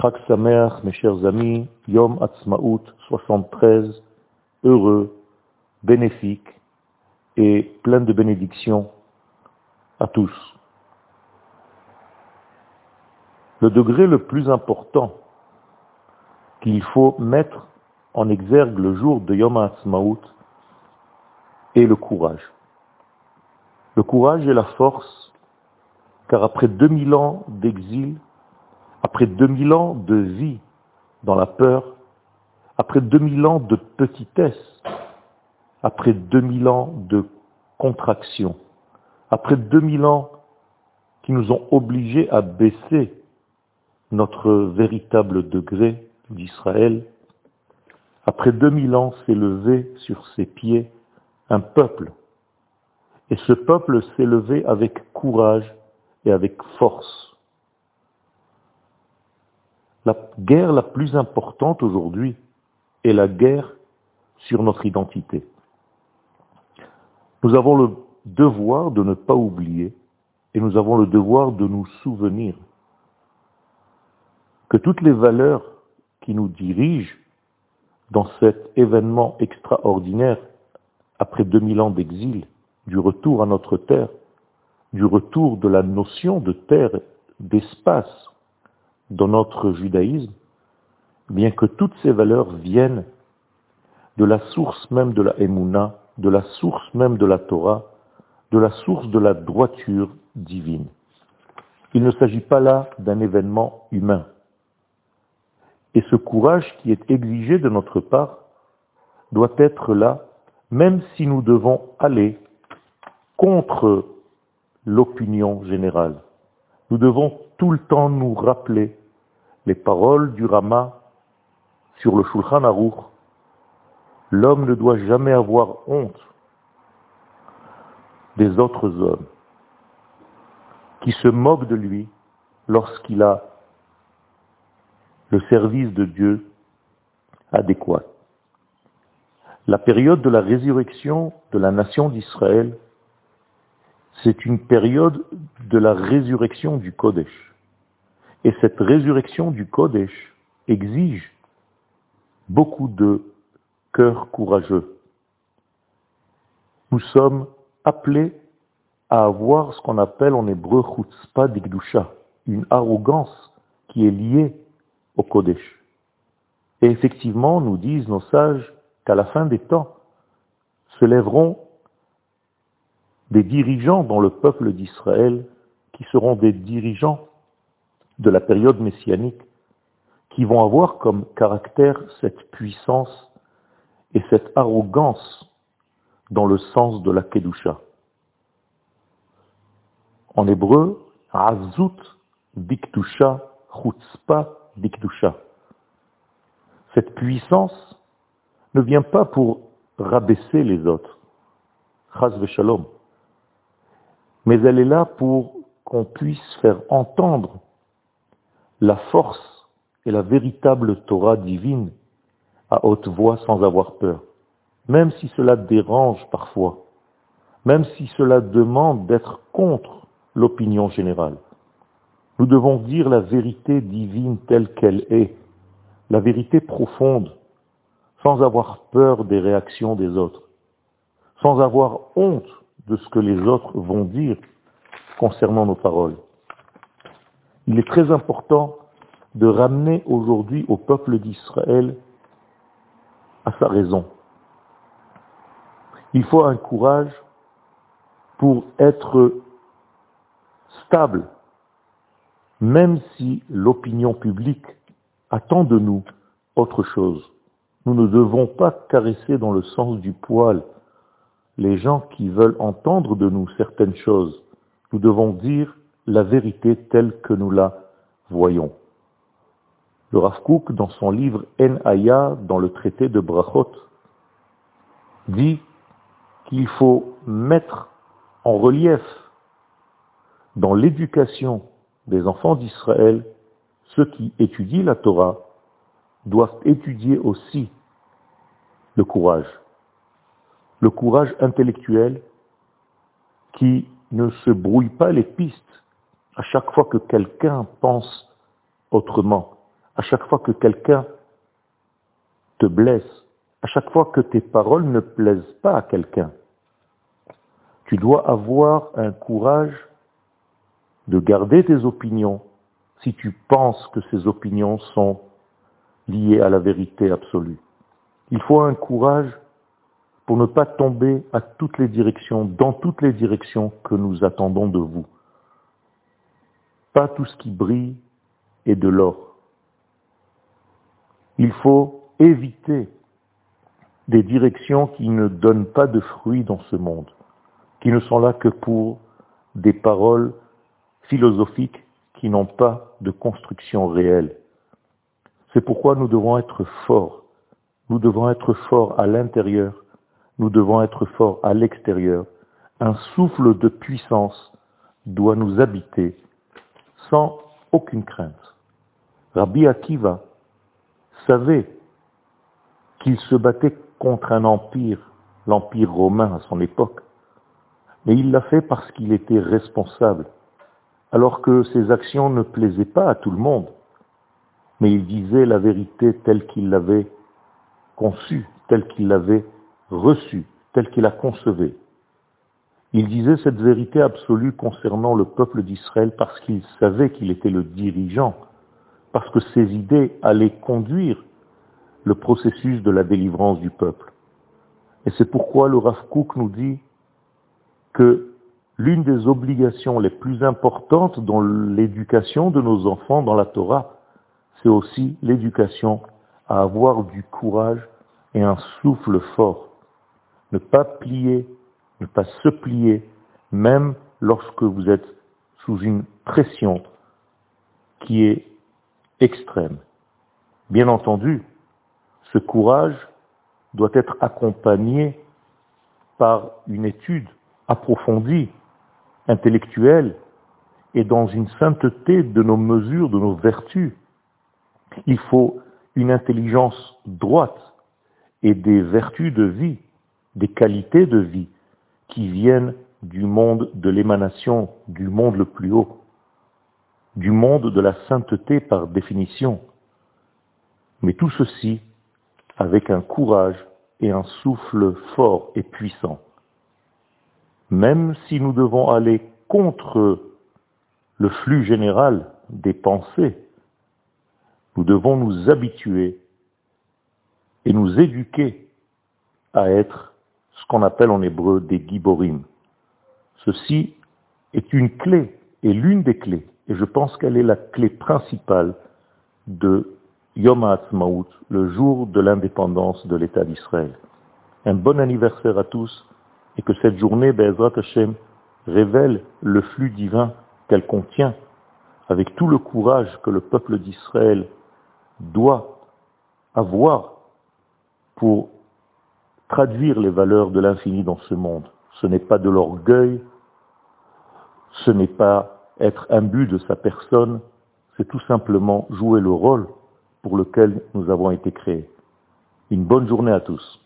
Chag Sameach, mes chers amis, Yom Atzmaout 73, heureux, bénéfique et plein de bénédictions à tous. Le degré le plus important qu'il faut mettre en exergue le jour de Yom Ha'atzmaut est le courage. Le courage et la force, car après 2000 ans d'exil, après 2000 ans de vie dans la peur, après 2000 ans de petitesse, après 2000 ans de contraction, après 2000 ans qui nous ont obligés à baisser notre véritable degré d'Israël, après 2000 ans s'est levé sur ses pieds un peuple. Et ce peuple s'est levé avec courage et avec force. La guerre la plus importante aujourd'hui est la guerre sur notre identité. Nous avons le devoir de ne pas oublier et nous avons le devoir de nous souvenir que toutes les valeurs qui nous dirigent dans cet événement extraordinaire après 2000 ans d'exil, du retour à notre terre, du retour de la notion de terre, d'espace dans notre judaïsme, bien que toutes ces valeurs viennent de la source même de la Emouna, de la source même de la Torah, de la source de la droiture divine. Il ne s'agit pas là d'un événement humain. Et ce courage qui est exigé de notre part doit être là, même si nous devons aller contre l'opinion générale. Nous devons tout le temps nous rappeler les paroles du Rama sur le Shulchan Aruch. L'homme ne doit jamais avoir honte des autres hommes qui se moquent de lui lorsqu'il a le service de Dieu adéquat. La période de la résurrection de la nation d'Israël, c'est une période de la résurrection du Kodesh. Et cette résurrection du Kodesh exige beaucoup de cœur courageux. Nous sommes appelés à avoir ce qu'on appelle en hébreu chutzpah d'Igdusha, une arrogance qui est liée au Kodesh. Et effectivement, nous disent nos sages qu'à la fin des temps, se lèveront des dirigeants dans le peuple d'Israël qui seront des dirigeants de la période messianique, qui vont avoir comme caractère cette puissance et cette arrogance dans le sens de la Kedusha. En hébreu, Azut Diktusha Chutzpah Diktusha. Cette puissance ne vient pas pour rabaisser les autres, Chaz Shalom, mais elle est là pour qu'on puisse faire entendre la force et la véritable Torah divine à haute voix sans avoir peur, même si cela dérange parfois, même si cela demande d'être contre l'opinion générale. Nous devons dire la vérité divine telle qu'elle est, la vérité profonde, sans avoir peur des réactions des autres, sans avoir honte de ce que les autres vont dire concernant nos paroles. Il est très important de ramener aujourd'hui au peuple d'Israël à sa raison. Il faut un courage pour être stable, même si l'opinion publique attend de nous autre chose. Nous ne devons pas caresser dans le sens du poil les gens qui veulent entendre de nous certaines choses. Nous devons dire la vérité telle que nous la voyons. Le Rav Kook, dans son livre En Aya, dans le traité de Brachot, dit qu'il faut mettre en relief dans l'éducation des enfants d'Israël, ceux qui étudient la Torah doivent étudier aussi le courage. Le courage intellectuel qui ne se brouille pas les pistes à chaque fois que quelqu'un pense autrement à chaque fois que quelqu'un te blesse, à chaque fois que tes paroles ne plaisent pas à quelqu'un, tu dois avoir un courage de garder tes opinions si tu penses que ces opinions sont liées à la vérité absolue. Il faut un courage pour ne pas tomber à toutes les directions, dans toutes les directions que nous attendons de vous. Pas tout ce qui brille est de l'or. Il faut éviter des directions qui ne donnent pas de fruits dans ce monde, qui ne sont là que pour des paroles philosophiques qui n'ont pas de construction réelle. C'est pourquoi nous devons être forts. Nous devons être forts à l'intérieur. Nous devons être forts à l'extérieur. Un souffle de puissance doit nous habiter sans aucune crainte. Rabbi Akiva savait qu'il se battait contre un empire, l'empire romain à son époque, mais il l'a fait parce qu'il était responsable, alors que ses actions ne plaisaient pas à tout le monde, mais il disait la vérité telle qu'il l'avait conçue, telle qu'il l'avait reçue, telle qu'il la concevée. Il disait cette vérité absolue concernant le peuple d'Israël parce qu'il savait qu'il était le dirigeant, parce que ses idées allaient conduire le processus de la délivrance du peuple. Et c'est pourquoi le Rav nous dit que l'une des obligations les plus importantes dans l'éducation de nos enfants dans la Torah, c'est aussi l'éducation à avoir du courage et un souffle fort. Ne pas plier ne pas se plier, même lorsque vous êtes sous une pression qui est extrême. Bien entendu, ce courage doit être accompagné par une étude approfondie, intellectuelle, et dans une sainteté de nos mesures, de nos vertus. Il faut une intelligence droite et des vertus de vie, des qualités de vie qui viennent du monde de l'émanation, du monde le plus haut, du monde de la sainteté par définition. Mais tout ceci avec un courage et un souffle fort et puissant. Même si nous devons aller contre le flux général des pensées, nous devons nous habituer et nous éduquer à être qu'on appelle en hébreu des giborim. Ceci est une clé, et l'une des clés, et je pense qu'elle est la clé principale de Yom HaAtzmaut, le jour de l'indépendance de l'État d'Israël. Un bon anniversaire à tous, et que cette journée, Be'ezrat Hashem, révèle le flux divin qu'elle contient, avec tout le courage que le peuple d'Israël doit avoir pour traduire les valeurs de l'infini dans ce monde. Ce n'est pas de l'orgueil, ce n'est pas être imbu de sa personne, c'est tout simplement jouer le rôle pour lequel nous avons été créés. Une bonne journée à tous.